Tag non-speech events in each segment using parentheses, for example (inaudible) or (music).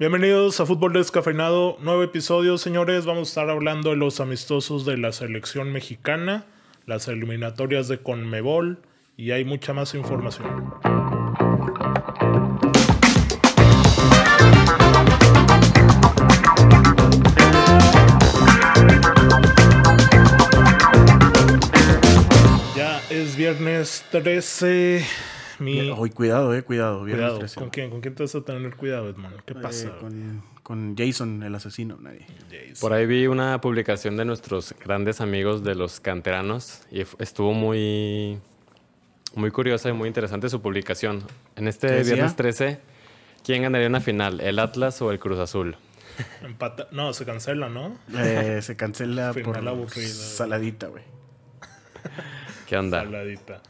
Bienvenidos a Fútbol Descafeinado, nuevo episodio, señores. Vamos a estar hablando de los amistosos de la selección mexicana, las eliminatorias de Conmebol y hay mucha más información. Ya es viernes 13. Mi... Hoy cuidado, eh, cuidado. viernes Cuidado. 13. ¿Con quién? ¿Con quién te vas a tener cuidado, Edmond? ¿Qué Eh, pasa? con, con Jason, el asesino. Nadie. Jason? Por ahí vi una publicación de nuestros grandes amigos de los canteranos y estuvo muy, muy curiosa y muy interesante su publicación. En este viernes 13, ¿quién ganaría una final? ¿El Atlas o el Cruz Azul? Empata- No, se cancela, ¿no? Eh, se cancela (laughs) Final por aburrida. saladita, güey. ¿Qué onda? Saladita.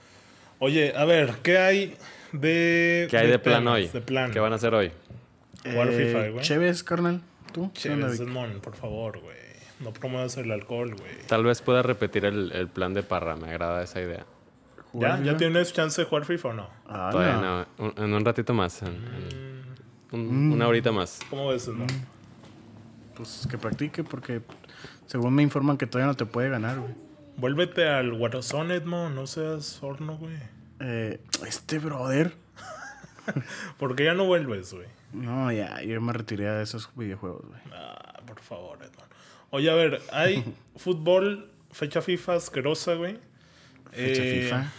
Oye, a ver, ¿qué hay de. ¿Qué hay de, plan hoy? De plan. ¿Qué van a hacer hoy? Jugar FIFA, güey. Chévez, carnal. ¿Tú? ¿Qué onda, Chévez? Edmond, por favor, güey. No promuevas el alcohol, güey. Tal vez pueda repetir el, el plan de Parra, me agrada esa idea. ¿Jugar ¿Ya? ¿Ya tienes chance de jugar FIFA o no? Ah, Todavía no. no, un- en un ratito más, en- en un- una horita más. ¿Cómo ves, Edmond? Pues que practique porque según me informan que todavía no te puede ganar, güey. Vuélvete al Warzone, Edmond. No seas horno, güey. Eh, este brother. (laughs) ¿Por qué ya no vuelves, güey? No, ya, yo me retiré de esos videojuegos, güey. Ah, por favor, Edmond. Oye, a ver, hay (laughs) fútbol, fecha FIFA asquerosa, güey. Fecha Eh, FIFA.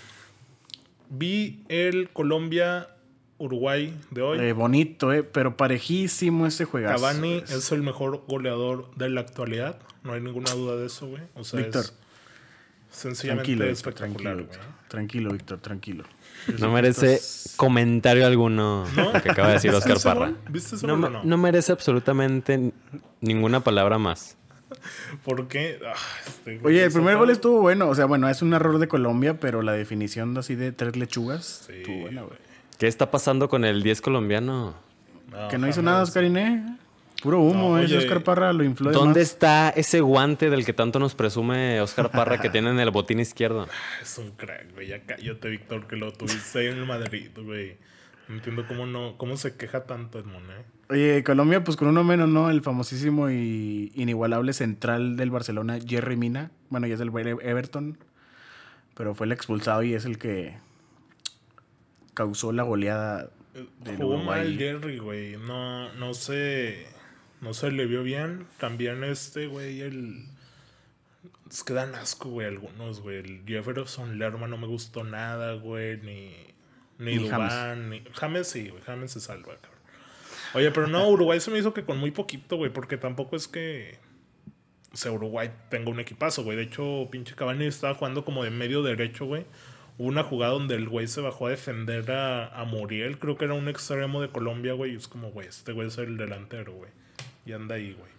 Vi el Colombia-Uruguay de hoy. Eh, bonito, eh, pero parejísimo ese juegazo. Cavani pues. es el mejor goleador de la actualidad. No hay ninguna duda de eso, güey. O sea, Víctor, es sencillamente Tranquilo, espectacular, tranquilo. Víctor. Tranquilo, Víctor, tranquilo. No merece comentario alguno ¿No? lo que acaba de decir ¿Viste Oscar Parra. No, gol o me- no? no merece absolutamente ninguna palabra más. (laughs) ¿Por qué? Ah, este Oye, el primer gol estuvo bueno. O sea, bueno, es un error de Colombia, pero la definición así de tres lechugas Sí, estuvo buena, güey. ¿Qué está pasando con el 10 colombiano? No, Que no hizo nada Oscarine. Puro humo, No, eh. Oscar Parra lo infló de ¿Dónde más. está ese guante del que tanto nos presume Oscar Parra que (laughs) tiene en el botín izquierdo? Es un crack, güey. Ya cállate, Víctor, que lo tuviste ahí en el Madrid, güey. No entiendo cómo no, cómo se queja tanto Edmond, eh. Oye, Colombia, pues con uno menos, ¿no? El famosísimo y inigualable central del Barcelona, Jerry Mina. Bueno, ya es el Everton. Pero fue el expulsado y es el que causó la goleada del Jugó mal Jerry, güey. No, no sé. No se le vio bien. También este, güey, el. Es que dan asco, güey, algunos, güey. El Jefferson Lerma no me gustó nada, güey. Ni. Ni, Ni Dubán, ni. James sí, güey. James se salva, cabrón. Oye, pero no, Uruguay se me hizo que con muy poquito, güey. Porque tampoco es que. O sea, Uruguay tenga un equipazo, güey. De hecho, pinche Cavani estaba jugando como de medio derecho, güey. Hubo una jugada donde el güey se bajó a defender a, a Muriel. Creo que era un extremo de Colombia, güey. Y es como, güey, este güey es el delantero, güey. Y anda ahí, güey.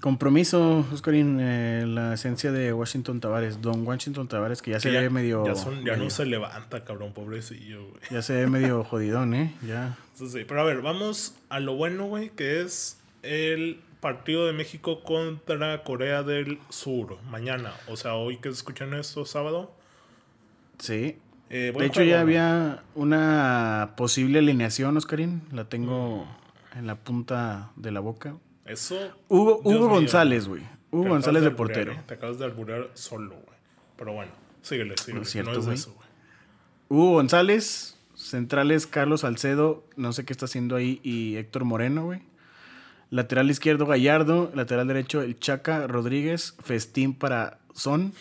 Compromiso, Oscarín, eh, la esencia de Washington Tavares. Don Washington Tavares, que ya se ya, ve medio. ya, son- ya no se levanta, cabrón, pobrecillo, güey. ya se ve medio (laughs) jodidón, ¿eh? Ya. Eso sí. Pero a ver, vamos a lo bueno, güey, que es el partido de México contra Corea del Sur. Mañana. O sea, hoy que escuchan esto, sábado. Sí. Eh, De hecho, juego, ya ¿no? había una posible alineación, Oscarín. La tengo en la punta de la boca. Eso. Hugo. González, güey. Hugo Te González de alburear, portero. ¿eh? Te acabas de alburear solo, güey. Pero bueno, síguele, síguele. No es cierto, no es güey. eso, güey. Hugo González, centrales Carlos Salcedo, no sé qué está haciendo ahí, y Héctor Moreno, güey. Lateral izquierdo Gallardo, lateral derecho el Chaca Rodríguez, festín para Son.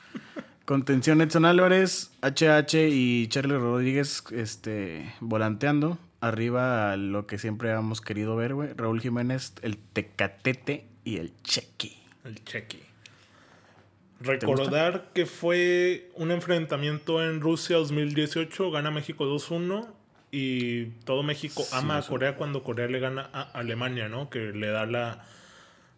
(laughs) Contención Edson Álvarez, HH y Charlie Rodríguez este, volanteando. Arriba lo que siempre hemos querido ver, güey. Raúl Jiménez, el Tecatete y el Chequi. El cheque. Recordar que fue un enfrentamiento en Rusia 2018, gana México 2-1 y todo México ama a Corea cuando Corea le gana a Alemania, ¿no? Que le da la,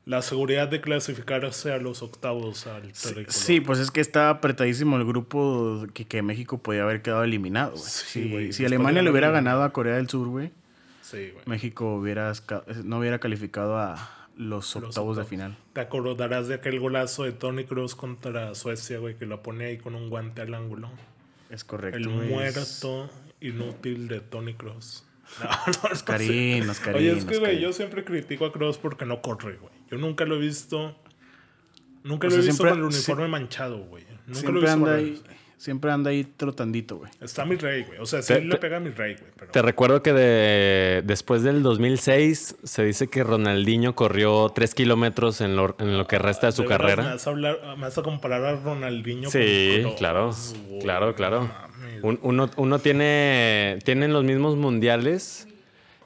la seguridad de clasificarse a los octavos al tricolor. Sí, pues es que está apretadísimo el grupo que, que México podía haber quedado eliminado, güey. Sí, Sí, si después Alemania le hubiera ganado a Corea del Sur, güey, Sí, güey. México hubiera, no hubiera calificado a los octavos, octavos. de final. Te acordarás de aquel golazo de Tony Cruz contra Suecia, güey, que lo pone ahí con un guante al ángulo. Es correcto. El es- muerto inútil de Tony Cross. (laughs) No, no, no sé. Oscarín, Oscarín. Oye, es que, güey, yo siempre critico a Cross porque no corre, güey. Yo nunca lo he visto. Nunca O lo he visto siempre- con el uniforme manchado, güey. Nunca lo he Siempre visto anda, ahí, siempre anda ahí trotandito, güey. Está mi rey, güey. O sea, sí Te- le pega a mi rey, güey. Pero... Te recuerdo que de, después del 2006 se dice que Ronaldinho corrió 3 kilómetros en lo, en lo que resta de su ¿De veras carrera. Me vas, a hablar, me vas a comparar a Ronaldinho Sí, con claro, claro, claro. Un- uno, uno tiene, tienen los mismos mundiales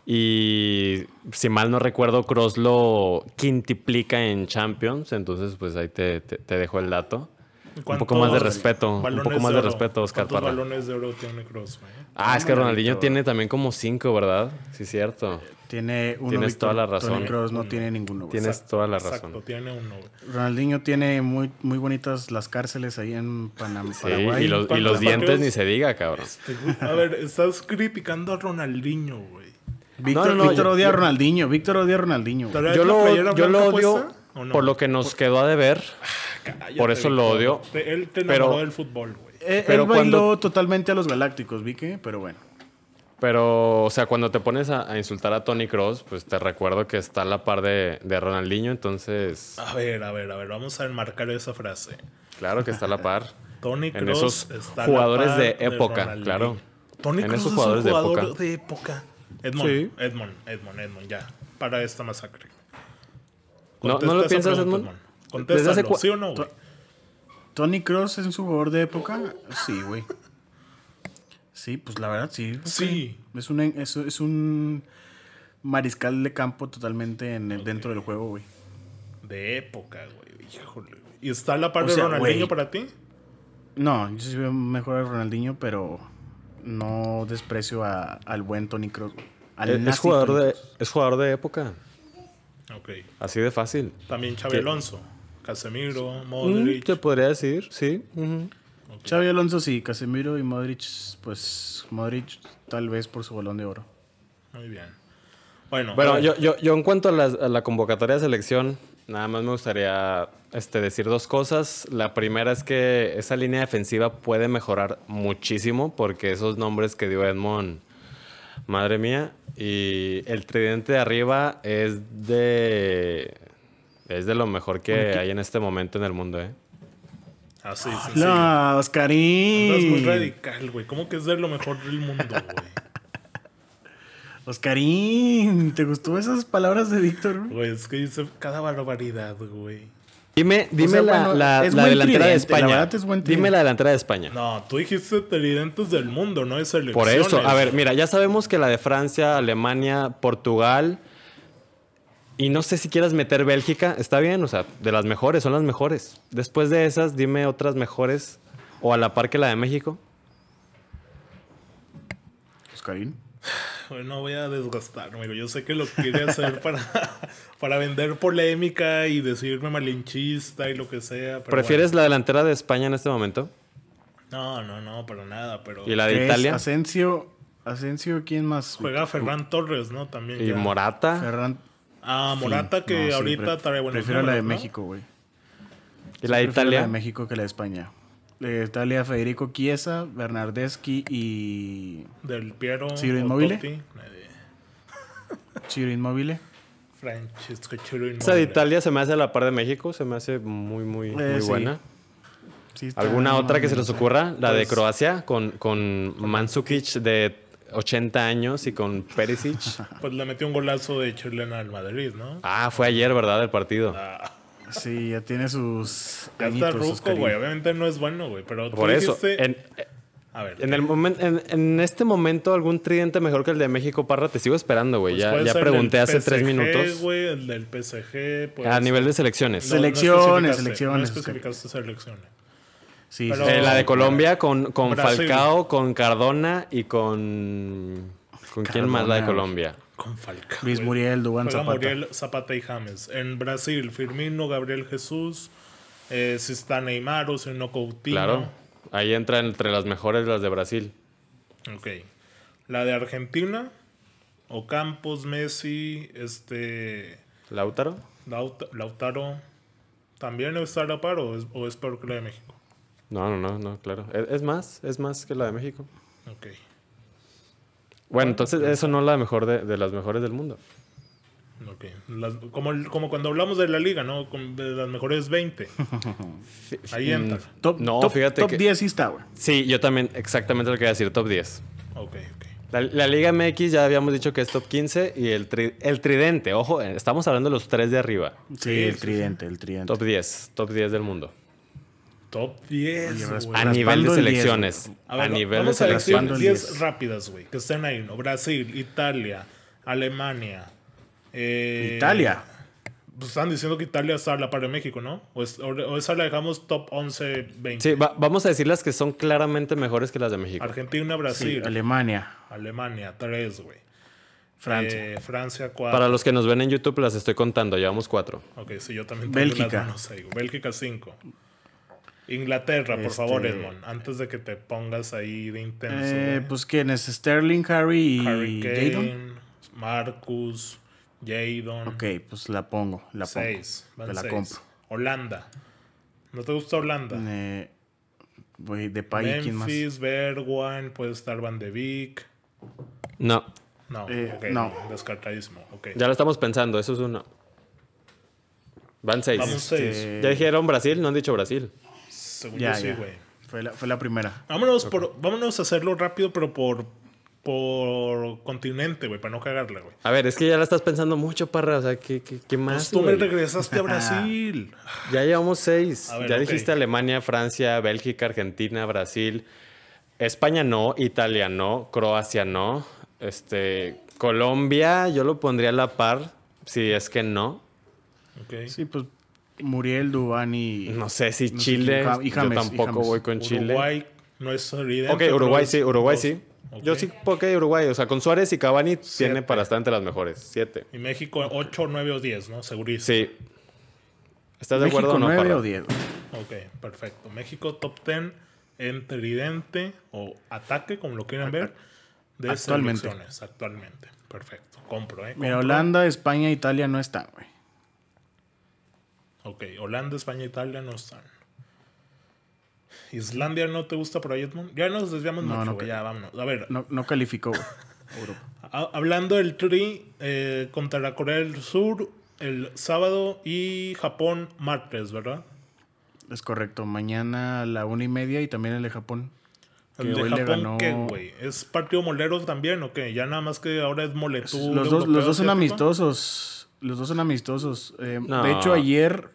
y si mal no recuerdo, Cross lo quintuplica en Champions, entonces pues ahí te, te- te dejo el dato. Un ¿Cuántos poco más de respeto, un poco más de respeto, Oscar ¿Cuántos Parra. balones de oro tiene Cross, güey? Ah, es que Ronaldinho tiene también como cinco, ¿verdad? Sí, cierto. Tiene uno. Tienes toda la razón. Tony Kroos no tiene ninguno, güey. Tienes toda la razón. Exacto, tiene uno, güey. Ronaldinho tiene muy, muy bonitas las cárceles ahí en Panam Sí, Paraguay. y los, y ¿Cuántos los dientes ni se diga, cabrón. A ver, estás criticando a Ronaldinho, güey. Víctor, No, no, no, Víctor yo- odia a Ronaldinho. Víctor odia a Ronaldinho. güey. ¿Traes Yo lo, yo lo odio no? por lo que nos quedó a deber. Cállate, por eso lo odio. Te- Él te Pero- enamoró del fútbol, güey. Eh, Pero él bailó cuando- totalmente a los Galácticos, vi que, pero bueno. Pero, o sea, cuando te pones a, a insultar a Tony Cross, pues te recuerdo que está a la par de, de Ronaldinho, entonces, A ver, a ver, a ver, vamos a enmarcar esa frase. claro que está a la par. (laughs) Tony En esos está a la jugadores par de época, claro. Tony esos es jugadores un de jugador época. de época. Edmond, Sí. Edmond, Edmond, Edmond, ya. Para esta masacre. ¿No, Contesta ¿no lo piensas, pregunta, Edmond? Contéstalo, Desde hace cua- ¿sí o no, güey? ¿Tony Cross es un jugador de época? Sí, güey. Sí, pues la verdad, sí. Sí. Es un, es, es un mariscal de campo totalmente en el- dentro del juego, güey. De época, güey. Híjole, güey. ¿Y está la par O de Ronaldinho para ti? No, yo sí veo mejor a Ronaldinho, pero no desprecio a- al buen Tony Cross. Al Es, es jugador Tony de, Kroos. es jugador de época, Ok. así de fácil. También Xavi ¿Qué? Alonso, Casemiro, Mm, Modric. te podría decir, sí. ujú. Xavi Alonso sí, Casemiro y Modric, pues Modric tal vez por su balón de oro. Muy bien. Bueno, Bueno, yo, yo, yo en cuanto a la, a la convocatoria de selección, nada más me gustaría este, decir dos cosas. La primera es que esa línea defensiva puede mejorar muchísimo porque esos nombres que dio Edmond, madre mía, y el tridente de arriba es de... Es de lo mejor que hay en este momento en el mundo, ¿eh? Así, sí, sí. No, Andas muy Oscarín. radical, güey. ¿Cómo que es de lo mejor del mundo, güey? Oscarín, ¿te gustó esas palabras de Víctor? Güey, es que dice cada barbaridad, güey. Dime, dime sea, la, bueno, la- es la delantera de la España. es dime la delantera de España. No, tú dijiste tridentes del mundo, no de Por selecciones. eso, a ver, mira, ya sabemos que la de Francia, Alemania, Portugal y no sé si quieras meter Bélgica, está bien, o sea, de las mejores, son las mejores. Después de esas, dime otras mejores o a la par que la de México. Oscarín. (laughs) No voy a desgastarme, amigo. Yo sé que lo quiere hacer (laughs) para, para vender polémica y decirme malinchista y lo que sea. pero ¿Prefieres la delantera de España en este momento? No, no, no, para nada. Pero ¿Y la de. Italia? Asensio, Asensio, ¿quién más? juega Ferran Torres, ¿no? También. ¿Y ya. Morata? Ferran. Ah, Morata, que No, sí, ahorita pref- trae buenos Prefiero la de. México, güey. ¿Y la de Prefiero Italia? La de México que la de España. Italia, Federico Chiesa, Bernardeschi y Del Piero. Ciro nadie. (laughs) Ciro Inmóvil. Francesco Ciro Esa de. Italia se me hace a la par de México, se me hace muy, muy, muy Eh, sí. buena. Sí, ¿Alguna otra que se les eh. ocurra? La de Pues- Croacia con, con Mandzukic de 80 años y con Perisic. (laughs) Pues le metió un golazo de chilena al Madrid, ¿no? Ah, fue ayer, ¿verdad? El partido. Ah, Sí, ya tiene sus ya está ruco, güey. Obviamente no es bueno, güey. Pero tú Por eso, dijiste- en, A ver. en el momento, en, en este momento, algún tridente mejor que el de México, Parra, te sigo esperando, güey. pues ya pregunté hace tres PSG, minutos. güey, el del PSG. pues, A nivel de selecciones. no- Selecciones, selecciones, No especificaste selecciones. Sí, Pero- sí, Eh, la de Colombia con, con Brasil. Falcao, con Cardona y con. ¿Con quién más la de Colombia? Con Falcao. Luis. Muriel, Dubán Zapata. Muriel, Zapata y James. En Brasil, Firmino, Gabriel Jesús. Eh, si está Neymar o si no Coutinho. Claro. Ahí entra entre las mejores las de Brasil. Ok. La de Argentina. Ocampos, Messi, este. ¿Lautaro? Laut- Lautaro. ¿También está a la par o es, o es peor que la de México? No, no, no, no, claro. Es, es más, es más que la de México. Ok. Bueno, entonces eso no es la mejor de, de las mejores del mundo. Ok. Las- como, como cuando hablamos de la liga, ¿no? Con- de las mejores 20. (laughs) Ahí entra. Top, No, top, fíjate top que- 10 sí está, güey. Sí, yo también exactamente lo que iba a decir, top 10. Ok, ok. La, la Liga MX ya habíamos dicho que es top 15 y el, tri- el tridente, ojo, eh, estamos hablando de los tres de arriba. Sí, Sí, el sí, tridente, el tridente. Top 10, top 10 del mundo. Top 10. Oye, güey. A nivel de el 10, selecciones. A nivel de a selecciones. 10 10. rápidas, güey. Que estén ahí, ¿no? Brasil, Italia, Alemania. eh, Italia. Pues están diciendo que Italia está a la par de México, ¿no? O, es- o- o esa la dejamos top 11, 20. Sí, va- vamos a decir las que son claramente mejores que las de México. Argentina, Sí, Brasil, Alemania, Alemania, 3, güey. Francia. Eh, Francia, 4. Para los que nos ven en YouTube las estoy contando, llevamos cuatro. Ok, sí, yo también tengo Bélgica. las manos ahí, güey. Bélgica 5. Inglaterra, por Este- favor, Edmond. Antes de que te pongas ahí de intenso. Eh, pues quién es Sterling, Harry y Harry Jadon. Marcus, Jadon. Ok, pues la pongo, la pongo. 6. Te la compro. Holanda. ¿No te gusta Holanda? Eh, güey, de ¿quién más? Memphis, Bergwijn, puede estar Van de Beek. No, No, Eh, ok, no. descartadísimo. ok. ya lo estamos pensando, eso es uno. Van seis. Vamos seis. Este, Ya dijeron Brasil, no han dicho Brasil. Según ya, yo sí, güey. Fue la, fue la primera. Vámonos, por, vámonos a hacerlo rápido, pero por, por continente, güey, para no cagarla, güey. A ver, es que ya la estás pensando mucho, parra. O sea, ¿qué, qué, qué más? Pues tú me regresaste a (laughs) Brasil. Ya llevamos seis. Ver, ya dijiste Alemania, Francia, Bélgica, Argentina, Brasil. España no, Italia no, Croacia no. Este, Colombia yo lo pondría a la par, si es que no. Ok. Sí, pues Muriel, Dubán y... No sé si No sé Chile, quién, Ja- y James, yo y tampoco James. voy con Chile. Uruguay no es evidente. Ok, Uruguay sí, Uruguay dos. sí. Yo sí, ok, Uruguay. O sea, con Suárez y Cavani tiene para estar entre las mejores. Siete. Y México 8, 9 o 10, ¿no? Segurísimo. Sí. ¿Estás de acuerdo o no, 9 Parra? o 10. güey. Ok, perfecto. México top 10 en tridente o ataque, como lo quieran ver, de Actualmente. selecciones actualmente. Perfecto. Compro, ¿eh? Mira, Compro. Holanda, España, Italia no están, güey. Ok, Holanda, España, Italia no están. Islandia no te gusta por ahí, Edmond. Ya nos desviamos No, mucho, no ya vámonos. A ver, No, no calificó. Europa. (laughs) ha- hablando del Tri eh, contra la Corea del Sur el sábado y Japón martes, ¿verdad? Es correcto. Mañana a la una y media y también el de Japón. El Que de Japón, ganó- ¿qué, güey? ¿Es partido molero también o qué? Ya nada más que ahora es moletú. Los dos, los dos son amistosos. Los dos son amistosos. Eh, No. De hecho, ayer,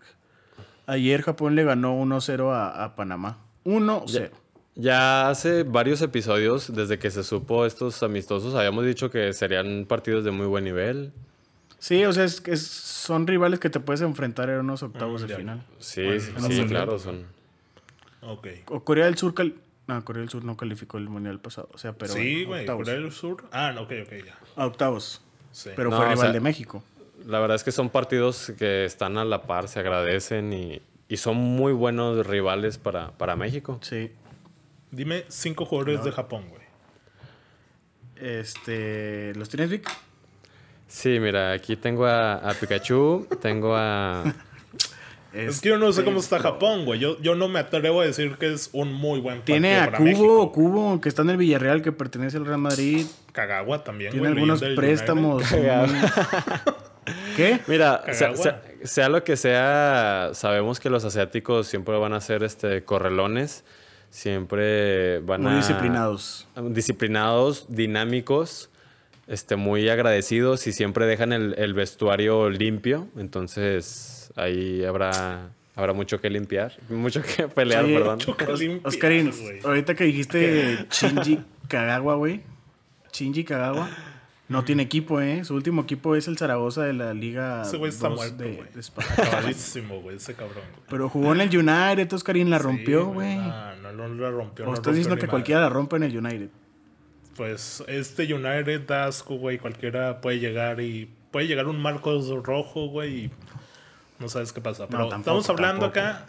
ayer Japón le ganó 1-0 a, a Panamá. 1-0. Ya hace varios episodios, desde que se supo estos amistosos, habíamos dicho que serían partidos de muy buen nivel. Sí, o sea, es, es- son rivales que te puedes enfrentar en unos octavos de Mundial. final. Sí, Bueno, sí, sí, claro, son. Ok. O Corea del Sur. cal- No, Corea del Sur no calificó el mundial pasado. O sea, pero. sí, güey. Corea del Sur. Ah, no, ok, ok, ya. A octavos. Sí. Pero No, fue o rival sea- de México. La verdad es que son partidos que están a la par, se agradecen y, y son muy buenos rivales para, para México. Sí. Dime cinco jugadores de Japón, güey. Este. ¿Los tienes, Vic? Sí, mira, aquí tengo a, a Pikachu, tengo a... (laughs) Es que yo no sé cómo está Este, Japón, güey. Yo, yo no me atrevo a decir que es un muy buen partido Tiene a para Cubo, México. Cubo, que está en el Villarreal, que pertenece al Real Madrid. Kagawa también, Tiene güey. algunos préstamos. (laughs) Muy- ¿Qué? Mira, sea, Kagawa. sea- sea lo que sea, sabemos que los asiáticos siempre van a ser este, correlones, siempre van Muy a... disciplinados. Disciplinados, dinámicos, este, muy agradecidos y siempre dejan el, el vestuario limpio, entonces ahí habrá, habrá mucho que limpiar, mucho que (laughs) pelear, Oye, perdón. Choca Os- limpias, Oscarín, ahorita que dijiste (laughs) Shinji Kagawa, güey. Shinji Kagawa. No tiene equipo, ¿eh? Su último equipo es el Zaragoza de la Liga Ese güey está 2 muerto, de, güey. (laughs) Acabadísimo, güey, ese cabrón. güey. Pero jugó en el United, Oscarín la rompió, Sí, güey. No, no, no la rompió. o no estás diciendo que madre. cualquiera la rompe en el United. Pues este United da asco, güey. Cualquiera puede llegar y. Puede llegar un Marcos rojo, güey. Y no sabes qué pasa. Pero tampoco, estamos hablando tampoco. acá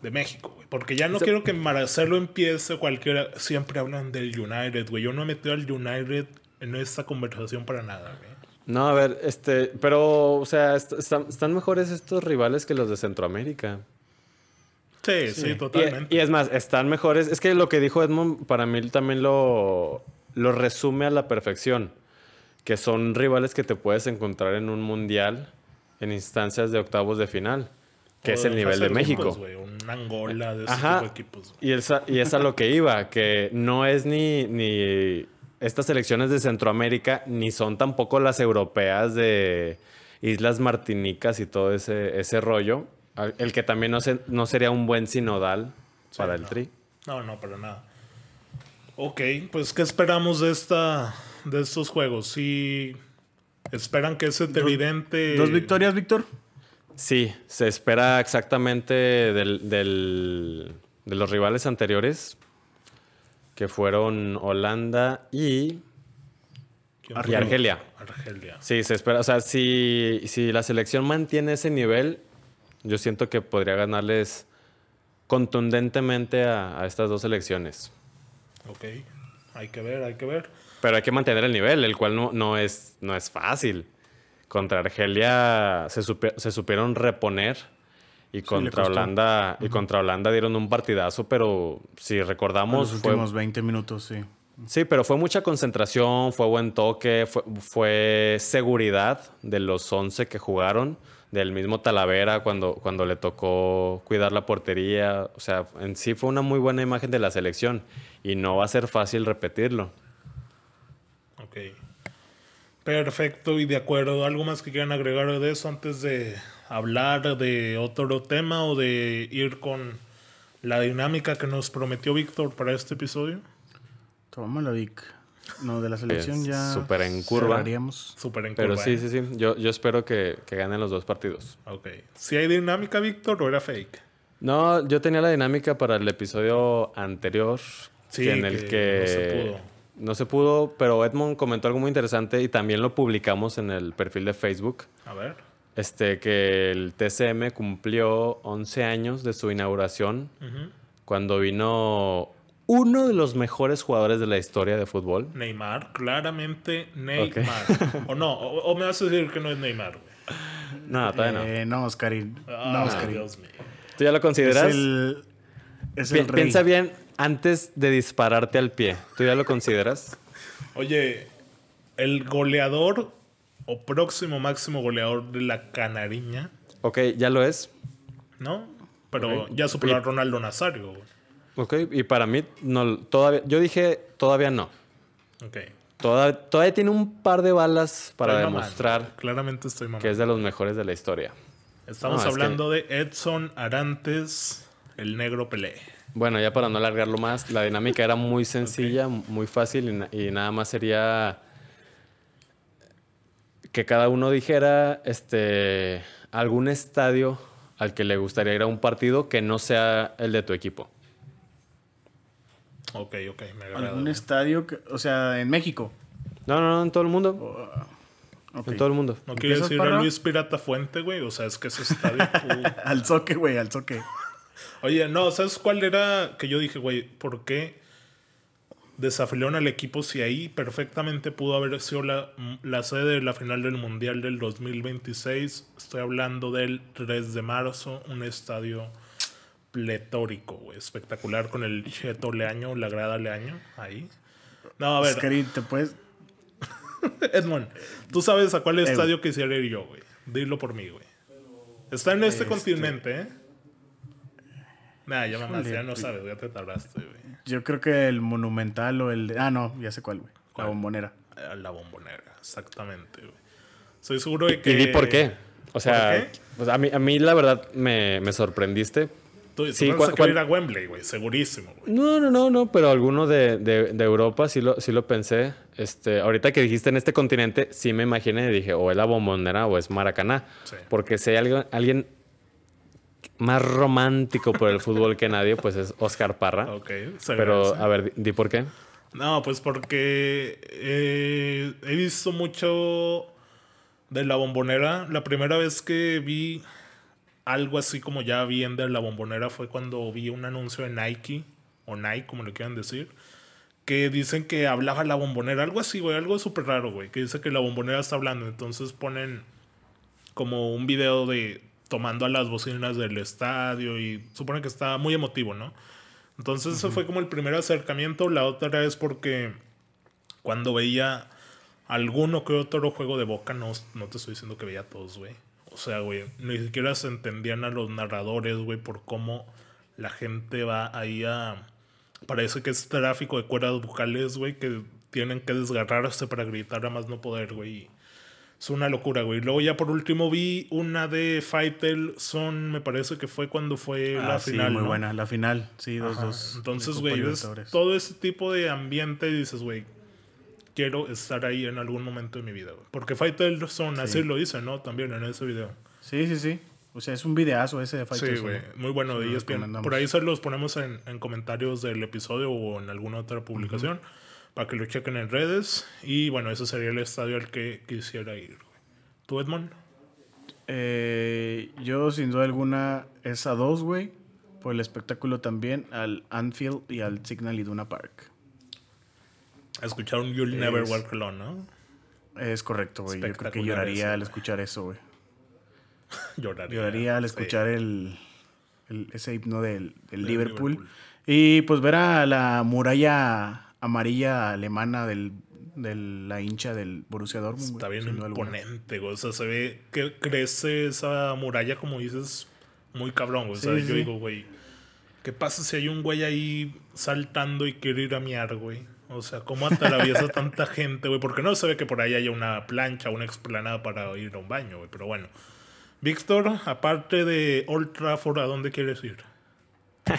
de México, güey. Porque ya no quiero que Marcelo empiece cualquiera. Siempre hablan del United, güey. Yo no he metido al United en esta conversación para nada, güey. No, a ver, este, pero, o sea, est- están, están mejores estos rivales que los de Centroamérica. Sí, sí, Y, totalmente. y es más, están mejores. Es que lo que dijo Edmond, para mí también lo, lo resume a la perfección, que son rivales que te puedes encontrar en un mundial en instancias de octavos de final, que O es el nivel de México. un Angola de ese Ajá. tipo de equipos. güey. Y, esa, y es a lo que iba, que no es ni, ni estas selecciones de Centroamérica, ni son tampoco las europeas de Islas Martinicas y todo ese, ese rollo. El que también no, se- no sería un buen sinodal para el no. tri. No, no, para nada. Ok, pues ¿qué esperamos de esta de estos juegos? Si esperan que ese evidente Dos victorias, Víctor. Sí, se espera exactamente del, del- de los rivales anteriores, que fueron Holanda y... ¿Quién y? Argelia. Argelia. Sí, se espera. O sea, si, si la selección mantiene ese nivel, yo siento que podría ganarles contundentemente a, a estas dos selecciones. Ok, hay que ver, hay que ver. Pero hay que mantener el nivel, el cual no, no, es, no es fácil. Contra Argelia se, supe- se supieron reponer y contra. Holanda y contra Holanda dieron un partidazo, pero si Los recordamos fue últimos 20 minutos, sí. Sí, pero fue mucha concentración, fue buen toque, fue, fue seguridad de los 11 que jugaron, del mismo Talavera cuando, cuando le tocó cuidar la portería. O sea, en sí fue una muy buena imagen de la selección y no va a ser fácil repetirlo. Ok. Perfecto y de acuerdo. ¿Algo más que quieran agregar de eso antes de hablar de otro tema o de ir con la dinámica que nos prometió Víctor para este episodio? Tómala, Vic. No, de la selección Es ya. súper en curva. Súper en Pero curva, sí, ¿eh? sí, sí. Yo, yo espero que, que ganen los dos partidos. Ok. ¿Si hay dinámica, Víctor, o era fake? No, yo tenía la dinámica para el episodio anterior. Sí, en el que que no se pudo. no se pudo, pero Edmond comentó algo muy interesante y también lo publicamos en el perfil de Facebook. A ver. Este, que el TCM cumplió 11 años de su inauguración cuando vino uno de los mejores jugadores de la historia de fútbol. Neymar, claramente Neymar. (laughs) o no, o, o me vas a decir que no es Neymar, güey. No, todavía no. Eh, no, Oscarín. Ah, no, Oscarín. Dios mío. ¿Tú ya lo Es consideras? el. Es Pi- el rey. Piensa bien antes de dispararte al pie. ¿Tú ya lo consideras? Oye, el goleador o próximo máximo goleador de la Canariña, Ok, ya lo es. ¿no? Pero ya superó a Ronaldo Nazario, güey. Ok, y para mí, no, todavía, yo dije todavía no. Ok. Toda- todavía tiene un par de balas para Estoy demostrar. Claramente estoy mamando. que es de los mejores de la historia. Estamos No, es hablando de Edson Arantes, el negro Pelé. Bueno, ya para no alargarlo más, la dinámica era muy sencilla, muy fácil y nada más sería que cada uno dijera este algún estadio al que le gustaría ir a un partido que no sea el de tu equipo. Ok, ok, me agrada. Algún estadio, que- o sea, en México. No, no, no, en todo el mundo. Ok. En todo el mundo. ¿No quiere ¿Empiezas, decir a Parra? Luis Pirata Fuente, güey? O sea, es que ese estadio... (laughs) uh. Al soque, güey, al soque. Oye, no, ¿sabes cuál era? Que yo dije, güey, ¿por qué desafiliaron al equipo si ahí perfectamente pudo haber sido la, la sede de la final del Mundial del 2026? Estoy hablando del 3 de marzo, un estadio pletórico, espectacular con el Cheto Leaño, la grada Leaño, ahí. No, a ver, Oscarín, ¿te puedes...? (laughs) Edmond, tú sabes a cuál Eh, estadio quisiera ir yo, güey. Dilo por mí, güey. Está en este continente, ¿eh? Nah, ya mamá, ya no sabes, ya te tardaste, güey. Yo creo que el Monumental o el... de- Ah, no, ya sé cuál, güey. La bombonera. A la bombonera, exactamente, güey. Soy seguro de que. Y di por qué. O sea, pues a, mí, a mí la verdad me, me sorprendiste. Tú, tú Sí, piensas cuan- que iba a cuan- ir a Wembley, güey, segurísimo, güey. No, no, no, no, pero alguno de, de- de Europa sí lo, sí lo pensé. Este, ahorita que dijiste en este continente, sí me imaginé y dije, o es la bombonera o es Maracaná. Sí. Porque si hay alguien, alguien más romántico por el fútbol que nadie, pues es Oscar Parra. Ok, se Pero, a ver, di, di por qué. No, pues porque eh, he visto mucho de la bombonera. La primera vez que vi algo así como ya bien de la bombonera fue cuando vi un anuncio de Nike, o Nike, como le quieran decir, que dicen que hablaba la bombonera, algo así, güey, algo súper raro, güey, que dice que la bombonera está hablando. Entonces ponen como un video de tomando a las bocinas del estadio y supone que está muy emotivo, ¿no? Entonces ese fue como el primer acercamiento. La otra es porque cuando veía alguno que otro juego de boca, no, no te estoy diciendo que veía todos, güey. O sea, güey, ni siquiera se entendían a los narradores, güey, por cómo la gente va ahí a... Parece que es tráfico de cuerdas vocales, güey, que tienen que desgarrarse para gritar a más no poder, güey. Es una locura, güey. Luego ya por último vi una de Fightel Son, me parece que fue cuando fue Ah, la sí, final. muy ¿no? buena. La final, sí, dos, dos. Entonces, de güey, todo ese tipo de ambiente y dices, güey, quiero estar ahí en algún momento de mi vida, güey. Porque Fightel Son, así lo dice, ¿no? También en ese video. Sí, sí, sí. O sea, es un videazo ese de Sí, Fighters. güey. güey. Muy bueno. Sí, es bien. recomendamos. Por ahí se los ponemos en, en comentarios del episodio o en alguna otra publicación para que lo chequen en redes. Y bueno, ese sería el estadio al que quisiera ir. ¿Tú, Edmond? Eh, yo, sin duda alguna, es a dos, güey. Por el espectáculo también, al Anfield y al Signal Iduna Park. Escucharon You'll Never Es- Walk Alone, ¿no? Es correcto, güey. Yo creo que lloraría eso, al escuchar eso, güey. (laughs) Lloraría. Lloraría al Sí. escuchar el, el- ese himno del, del Del Liverpool. Liverpool. Y pues ver a la muralla amarilla alemana del, de la hincha del Borussia Dortmund. Está bien imponente, güey. O sea, se ve que crece esa muralla, como dices, muy cabrón, güey. o sea, Sí, yo sí. digo, güey, ¿qué pasa si hay un güey ahí saltando y quiere ir a miar, güey? O sea, ¿cómo atraviesa (laughs) tanta gente, güey? Porque no se ve que por ahí haya una plancha, una explanada para ir a un baño, güey. Pero bueno. Víctor, aparte de Old Trafford, ¿a dónde quieres ir? (laughs)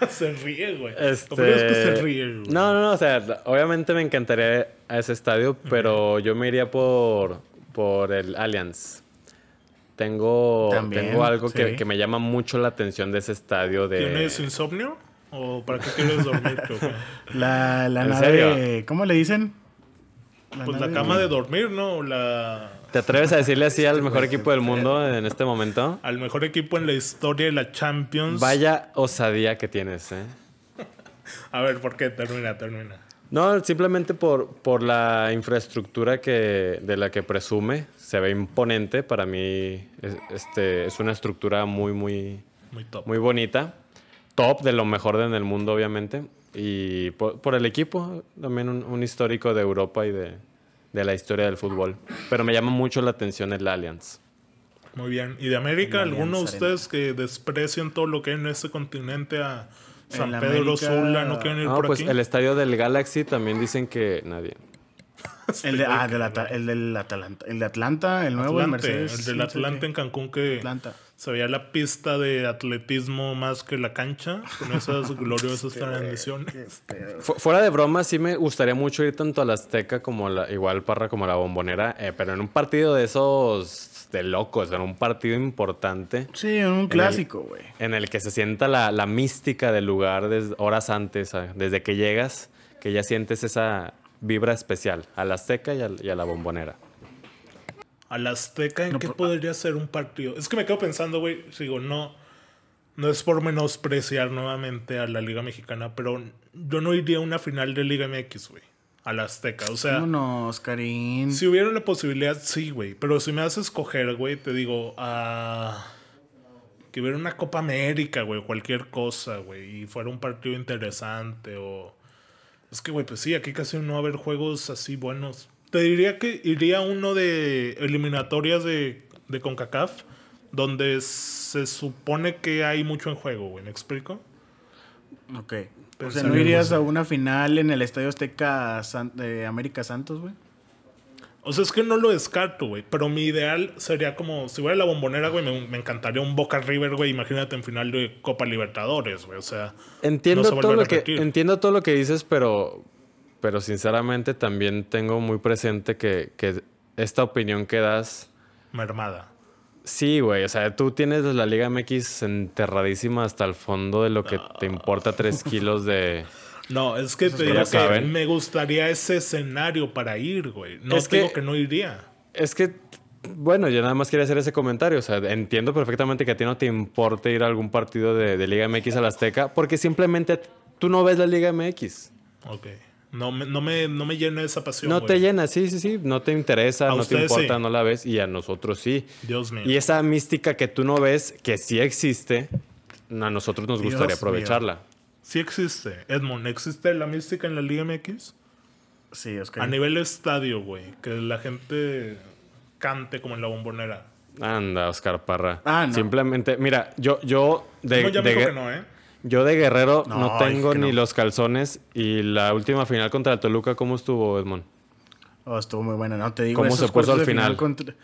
(laughs) se ríe, güey. Este... Lo peor es que se ríe, güey. No, no, no, o sea, obviamente me encantaría a ese estadio, pero yo me iría por, por el Allianz. Tengo, También, tengo algo que, sí. que me llama mucho la atención de ese estadio de... ¿Tienes insomnio? ¿O para qué quieres dormir? (laughs) La, la ¿En nave, serio? ¿cómo le dicen? Pues la cama de dormir, ¿no? La, ¿Te atreves a decirle así al mejor equipo del mundo en este momento? al mejor equipo en la historia de la Champions. Vaya osadía que tienes, ¿eh? (laughs) A ver, ¿por qué? Termina, termina. No, simplemente por, por la infraestructura que, de la que presume. Se ve imponente. Para mí es, este, es una estructura muy, muy, Muy top. muy bonita. Top de lo mejor en el mundo, obviamente. Y por, por el equipo, también un, un histórico de Europa y de, de la historia del fútbol. Pero me llama mucho la atención el Allianz. Muy bien. ¿Y de América, alguno de ustedes que desprecian todo lo que hay en este continente a San Pedro América- Sula no quieren ir No, por pues aquí? el estadio del Galaxy también dicen que nadie. (laughs) El de, ah, el del Atalanta. El de Atlanta, el nuevo de Atlante, Mercedes. el del qué. en Cancún que Atlanta. se veía la pista de atletismo más que la cancha con esas (laughs) gloriosas transmisiones. Fu- fuera de broma, sí me gustaría mucho ir tanto a la Azteca como la, igual Parra como a la Bombonera, eh, pero en un partido de esos de locos, en un partido importante Sí, un clásico, güey. en el que se sienta la, la mística del lugar desde horas antes, ah, desde que llegas, que ya sientes esa vibra especial a la Azteca y a, y a la Bombonera. Al Azteca, ¿en No, qué pero- podría ser un partido? Es que me quedo pensando, güey, digo, no, no es por menospreciar nuevamente a la Liga Mexicana, pero yo no iría a una final de Liga MX, güey, al Azteca. O sea, Vámonos, Karim. si hubiera la posibilidad, sí, güey, pero si me haces escoger, güey, te digo, a... que hubiera una Copa América, güey, cualquier cosa, güey, y fuera un partido interesante o... Es que, güey, pues sí, aquí casi no va a haber juegos así buenos. Te diría que iría a uno de eliminatorias de, de CONCACAF, donde se supone que hay mucho en juego, güey, ¿me explico? Ok. O sea, ¿no irías a una final en el Estadio Azteca San- de América Santos, güey? O sea, es que no lo descarto, güey. Pero mi ideal sería como, si fuera la bombonera, güey, me, me encantaría un Boca River, güey. Imagínate en final de Copa Libertadores, güey. O sea, Entiendo, no se todo a lo que, entiendo todo lo que dices, pero, pero sinceramente también tengo muy presente que, que esta opinión que das mermada. Sí, güey. O sea, tú tienes la Liga MX enterradísima hasta el fondo de lo que te importa tres (laughs) kilos de. No, es que te digo que me gustaría ese escenario para ir, güey. No Es digo que- que no iría. Es que, bueno, yo nada más quería hacer ese comentario. O sea, entiendo perfectamente que a ti no te importe ir a algún partido de, de Liga MX a la Azteca, porque simplemente tú no ves la Liga MX. Ok. No me, no me, no me llena esa pasión, No güey. te llena, sí, sí, sí. No te interesa, A no te importa, sí. no la ves. Y a nosotros sí. Dios mío. Y esa mística que tú no ves, que sí existe, a nosotros nos Dios gustaría mío. Sí existe. Edmond, ¿existe la mística en la Liga MX? Sí, Oscar. A nivel estadio, güey. Que la gente cante como en la bombonera. Anda, Oscar Parra. Ah, no. Simplemente, mira, yo, yo de, no, ya me de dijo Guer- que no, ¿eh? yo de Guerrero no, No, tengo es que ni no. los calzones. Y la última final contra el Toluca, ¿cómo estuvo, Edmond? Oh, estuvo muy buena, no te digo. ¿Cómo esos se puso cuartos al de final? contra-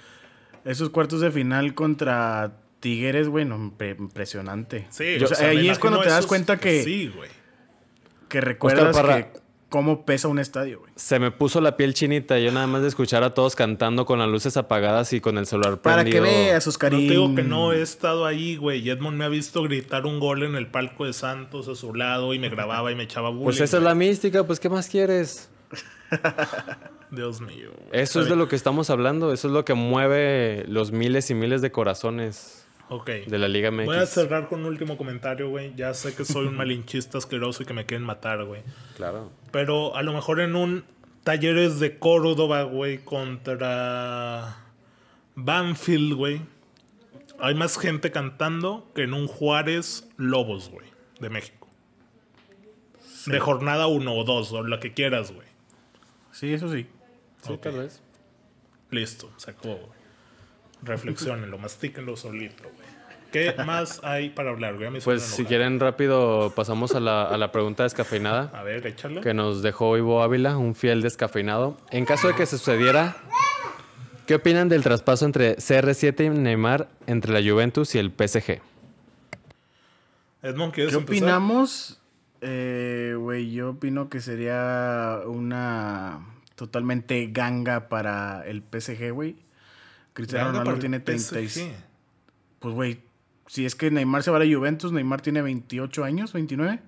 esos cuartos de final contra Tigres, güey, no, impre- impresionante. Sí, O o sea, sea, me ahí es cuando te das esos- cuenta que, Sí, güey. que recuerdas Parra. que cómo pesa un estadio, güey. Se me puso la piel chinita. Yo nada más de escuchar a todos cantando con las luces apagadas y con el celular Para que prendido. veas, No Oscarín. te digo que no he estado ahí, güey. Y Edmond me ha visto gritar un gol en el palco de Santos a su lado y me grababa y me echaba bullying. Pues esa es la mística, pues ¿qué más quieres? (laughs) Dios mío. güey. Eso es de lo que estamos hablando. Eso es lo que mueve los miles y miles de corazones Ok. de la Liga MX. Voy a cerrar con un último comentario, güey. Ya sé que soy un (laughs) malinchista asqueroso y que me quieren matar, güey. Claro. Pero a lo mejor en un Talleres de Córdoba, güey, contra Banfield, güey. Hay más gente cantando que en un Juárez Lobos, güey, de México. De jornada 1 o 2, o la que quieras, güey. Sí, eso sí. Sí, Ok. tal vez. Listo, se acabó, güey. Reflexionenlo, mastíquenlo solito, güey. ¿Qué (laughs) más hay para hablar, güey? Pues si quieren rápido pasamos a la, a la pregunta descafeinada A ver, échale. que nos dejó Ivo Ávila, un fiel descafeinado. En caso de que se sucediera, ¿qué opinan del traspaso entre CR7 y Neymar entre la Juventus y el PSG? Edmond, ¿quieres ¿Qué empezar? opinamos? Eh, Güey, yo opino que sería una totalmente ganga para el PSG, güey. Cristiano Ronaldo tiene PSG. 36. Pues, güey, si es que Neymar se va a la Juventus, Neymar tiene 28 años, 29.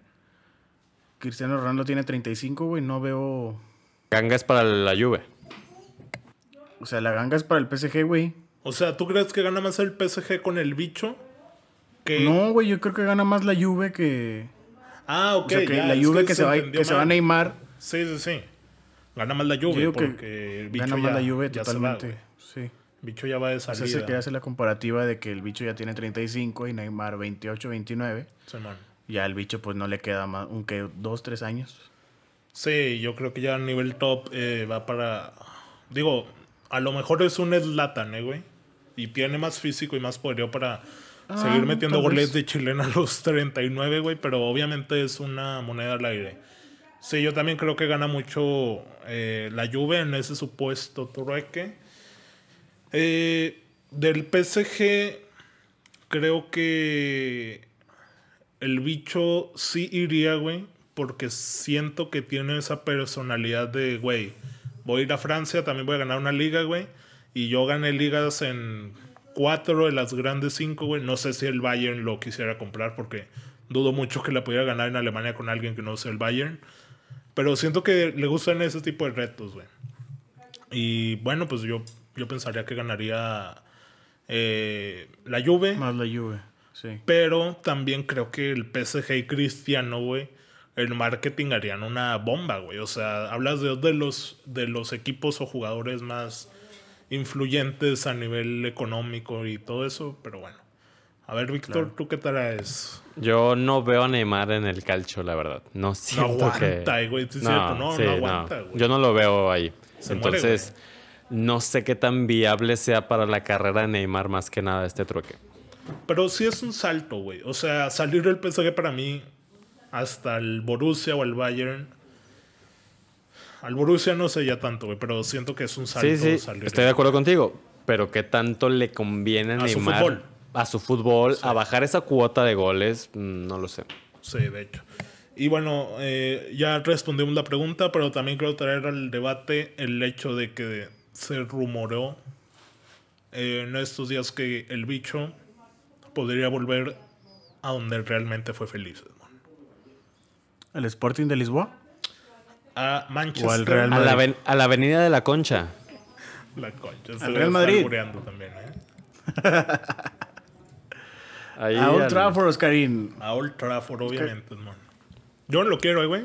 Cristiano Ronaldo tiene 35, güey. No veo. Ganga es para la Juve. O sea, la ganga es para el PSG, güey. O sea, ¿tú crees que gana más el PSG con el bicho? Que... No, güey, yo creo que gana más la Juve que. Ah, ok. o sea, que ya, la Juve que, se, va, que se va mal. Neymar. Sí, sí, sí. Gana más la Juve porque el bicho gana ya, más la Juve ya se va, totalmente. sí. Bicho ya va de salida. se quiere hacer la comparativa de que el bicho ya tiene 35 y Neymar 28, 29. Simón. Ya el bicho pues no le queda más, un que dos, tres años. Sí, yo creo que ya a nivel top eh, va para... Digo, a lo mejor es un Zlatan, ¿eh, güey? Y tiene más físico y más poderío para Ah, seguir metiendo goles de chilena a los 39, güey. Pero obviamente es una moneda al aire. Sí, yo también creo que gana mucho eh, la Juve en ese supuesto trueque. Eh, del PSG, creo que el bicho sí iría, güey, porque siento que tiene esa personalidad de, güey, voy a ir a Francia, también voy a ganar una liga, güey, y yo gané ligas en cuatro de las grandes cinco, güey. No sé si el Bayern lo quisiera comprar porque dudo mucho que la pudiera ganar en Alemania con alguien que no sea el Bayern. Pero siento que le gustan ese tipo de retos, güey. Y bueno, pues yo, yo pensaría que ganaría eh, la Juve. Más la Juve, sí. Pero también creo que el PSG y Cristiano, güey, el marketing harían una bomba, güey. O sea, hablas de los, de los equipos o jugadores más influyentes a nivel económico y todo eso, pero bueno. A ver, Víctor, ¿tú qué traes? Yo no veo a Neymar en el calcio, la verdad. No siento aguanta, que... güey, sí es cierto, no, no aguanta, güey. Yo no lo veo ahí. Se muere, Entonces, no sé qué tan viable sea para la carrera de Neymar más que nada este trueque. Pero sí es un salto, güey. O sea, salir del PSG para mí hasta el Borussia o el Bayern. Al Borussia no sé ya tanto, güey, pero siento que es un salto Sí, sí, salir. estoy de acuerdo contigo. Pero qué tanto le conviene a A su Neymar fútbol. a su fútbol, a bajar esa cuota de goles, Mm, no lo sé. Sí, de hecho. Y bueno, eh, ya respondimos la pregunta, pero también quiero traer al debate el hecho de que se rumoreó eh, en estos días que el bicho podría volver a donde realmente fue feliz. Edmond. ¿El Sporting de Lisboa? A Manchester. O al Real A la, a la avenida de la Concha. La concha. Al se Real está Madrid. también, ¿eh? Ahí a Old al- Trafford, Oscarín. A Old Trafford, obviamente, hermano. Yo no lo quiero, eh, güey.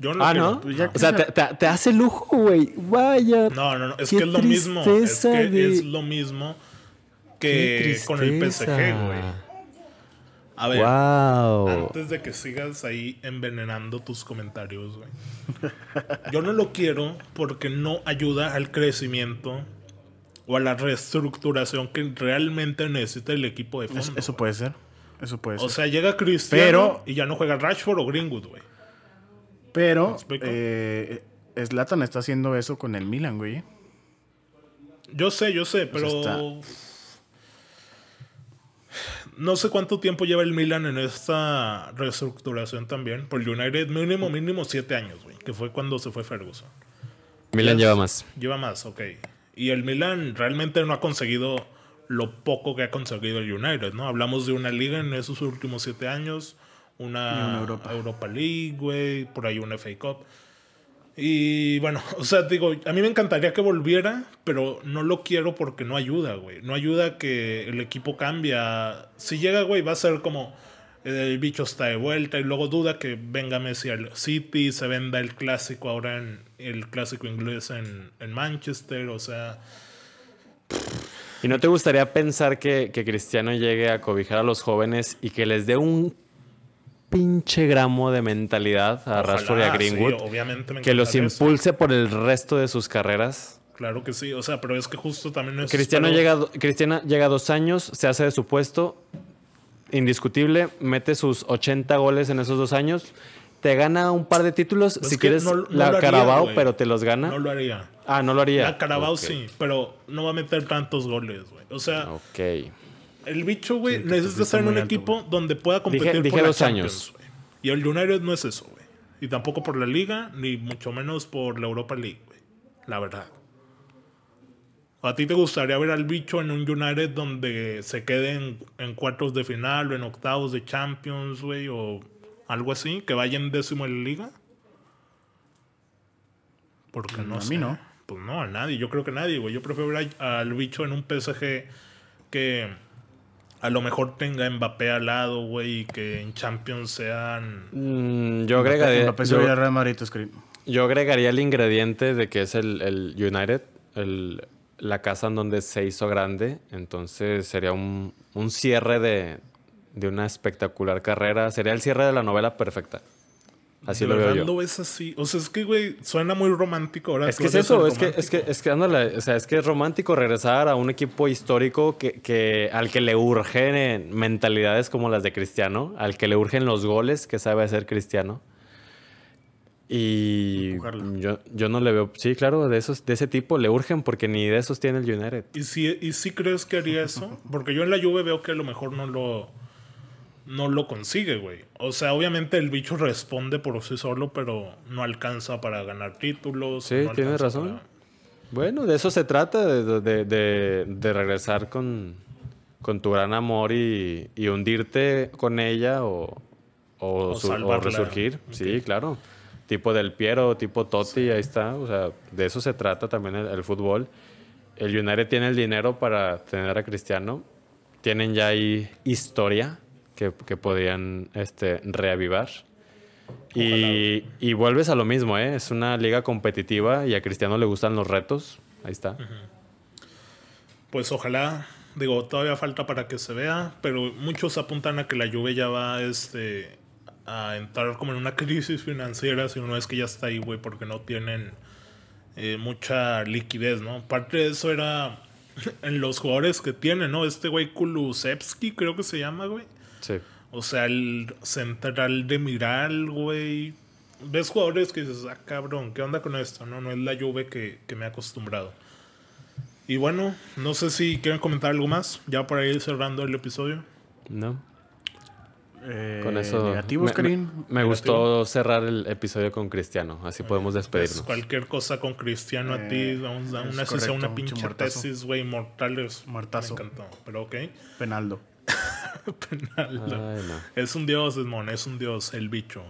Yo no lo Ah, quiero. ¿no? Pues ya o sea, te, te- te hace lujo, güey. Vaya. No, no, no. Es que es lo mismo. Es que de- es lo mismo que con el PSG, güey. A ver, ¡Wow! antes de que sigas ahí envenenando tus comentarios, güey. Yo no lo quiero porque no ayuda al crecimiento o a la reestructuración que realmente necesita el equipo de fondo. Eso, eso puede ser. Eso puede ser. O sea, llega Cristiano Pero- y ya no juega Rashford o Greenwood, güey. Pero explico? eh, está haciendo eso con el Milan, güey. Yo sé, yo sé, pero. está- No sé cuánto tiempo lleva el Milan en esta reestructuración también. Por el United, mínimo, mínimo siete años, güey. Que fue cuando se fue Ferguson. Milan lleva más. Lleva más, ok. Y el Milan realmente no ha conseguido lo poco que ha conseguido el United, ¿no? Hablamos de una liga en esos últimos siete años, una, Europa. Europa League, güey, por ahí una FA Cup. Y bueno, (laughs) o sea, digo, a mí me encantaría que volviera, pero no lo quiero porque no ayuda, güey. No ayuda que el equipo cambia. Si llega, güey, va a ser como el bicho está de vuelta y luego duda que venga Messi al City, se venda el clásico ahora en el clásico inglés en, en Manchester, o sea, ¿Y no te gustaría pensar que, que Cristiano llegue a cobijar a los jóvenes y que les dé un pinche gramo de mentalidad a ojalá, Rashford y a sí, Greenwood? obviamente me que los eso. impulse por el resto de sus carreras. Claro que sí, o sea, pero es que justo también es Cristiano espero- llega, Cristiano llega a dos años, se hace de su puesto, indiscutible, mete sus 80 goles en esos dos años, te gana un par de títulos, Pues si quieres no- no lo la haría, Carabao, pero te los gana. No lo haría. ah, no lo haría. La Carabao sí, pero no va a meter tantos goles, güey. O sea, Ok. El bicho, güey, Sí, necesita estar en un alto, equipo donde pueda competir Dije- dije por la dos Champions, años. Y el United no es eso, güey. Y tampoco por la Liga, ni mucho menos por la Europa League, güey. La verdad. ¿A ti te gustaría ver al bicho en un United donde se quede en, en cuartos de final o en octavos de Champions, güey? O algo así, que vaya en décimo en la Liga. Porque no A sé. mí no. Pues no, a nadie. Yo creo que nadie, güey. Yo prefiero ver a- al bicho en un PSG que a lo mejor tenga Mbappé al lado, güey, y que en Champions sean... Mm, yo, agregaría, Mbappé se va a yo, Real Madrid, yo agregaría el ingrediente de que es el, el United, el- la casa en donde se hizo grande. Entonces sería un, un cierre de, de una espectacular carrera. Sería el cierre de la novela perfecta. Así ¿De lo veo yo. lo ves así? O sea, es que, güey, suena muy romántico ahora. Es que es eso, es que, es que, es que, ándale, o sea, es que es romántico regresar a un equipo histórico que, que- al que le urgen mentalidades como las de Cristiano, al que le urgen los goles que sabe hacer Cristiano. Y yo, yo no le veo, sí, claro, de esos, de ese tipo le urgen porque ni de esos tiene el United. ¿Y si, ¿Y si crees que haría eso? Porque yo en la Juve veo que a lo mejor no lo... No lo consigue, güey. O sea, obviamente el bicho responde por sí solo, pero no alcanza para ganar títulos. Sí, no tienes razón. para- Bueno, de eso se trata, de, de- de- de regresar con, con tu gran amor y, y hundirte con ella o, o, O su- o salvarla. resurgir. Sí, claro. Tipo del Piero, tipo Totti, ahí está. O sea, de eso se trata también el, el fútbol. El United tiene el dinero para tener a Cristiano. Tienen ya ahí historia que, que podrían este, reavivar. Y, y vuelves a lo mismo, ¿eh? Es una liga competitiva y a Cristiano le gustan los retos. Ahí está. Pues ojalá, digo, todavía falta para que se vea, pero muchos apuntan a que la Juve ya va este, a entrar como en una (laughs) crisis financiera, si no es que ya está ahí, güey, porque no tienen eh, mucha liquidez, ¿no? Parte de eso era (laughs) en los jugadores que tienen, ¿no? Este güey Kulusevski, creo que se llama, güey. Sí. O sea, el central de Miral, güey. Ves jugadores que dices, ah, cabrón, ¿qué onda con esto? No, no es la Juve que, que me he acostumbrado. Y bueno, no sé si quieren comentar algo más, ya para ir cerrando el episodio. ¿No? Eh, Con eso. Negativo, me, me- me gustó cerrar el episodio con Cristiano. Así podemos Pues despedirnos. cualquier cosa con Cristiano a ti, Eh, vamos a una, sesión, correcto, una pinche tesis, güey, mortales. Muertazo. Me encantó, pero ok. Penaldo. (laughs) Penal. Ay, no. Es un dios, Esmón, es un dios, el bicho.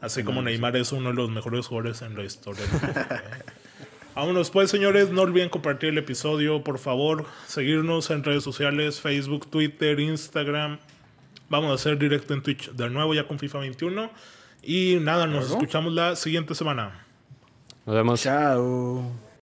Así como Neymar es uno de los mejores jugadores en la historia. del mundo, ¿eh? (laughs) Vámonos pues, señores. No olviden compartir el episodio, por favor. Seguirnos en redes sociales, Facebook, Twitter, Instagram. Vamos a hacer directo en Twitch de nuevo ya con FIFA 21. Y nada, nos escuchamos la siguiente semana. Nos vemos. Chao.